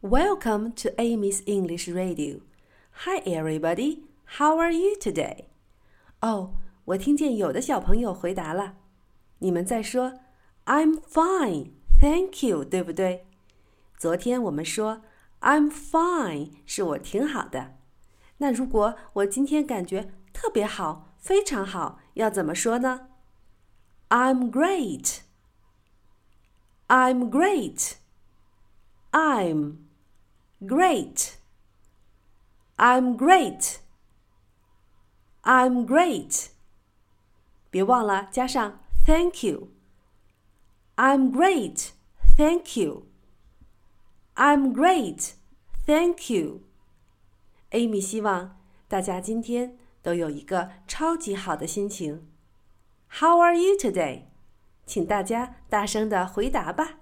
Welcome to Amy's English Radio. Hi, everybody. How are you today? 哦，我听见有的小朋友回答了，你们在说 "I'm fine, thank you"，对不对？昨天我们说 "I'm fine" 是我挺好的。那如果我今天感觉特别好，非常好，要怎么说呢？I'm great. I'm great. I'm great. I'm great. I'm great. 别忘了加上 Thank you. I'm great. Thank you. I'm great. Thank you. Amy 希望大家今天都有一个超级好的心情。How are you today？请大家大声的回答吧。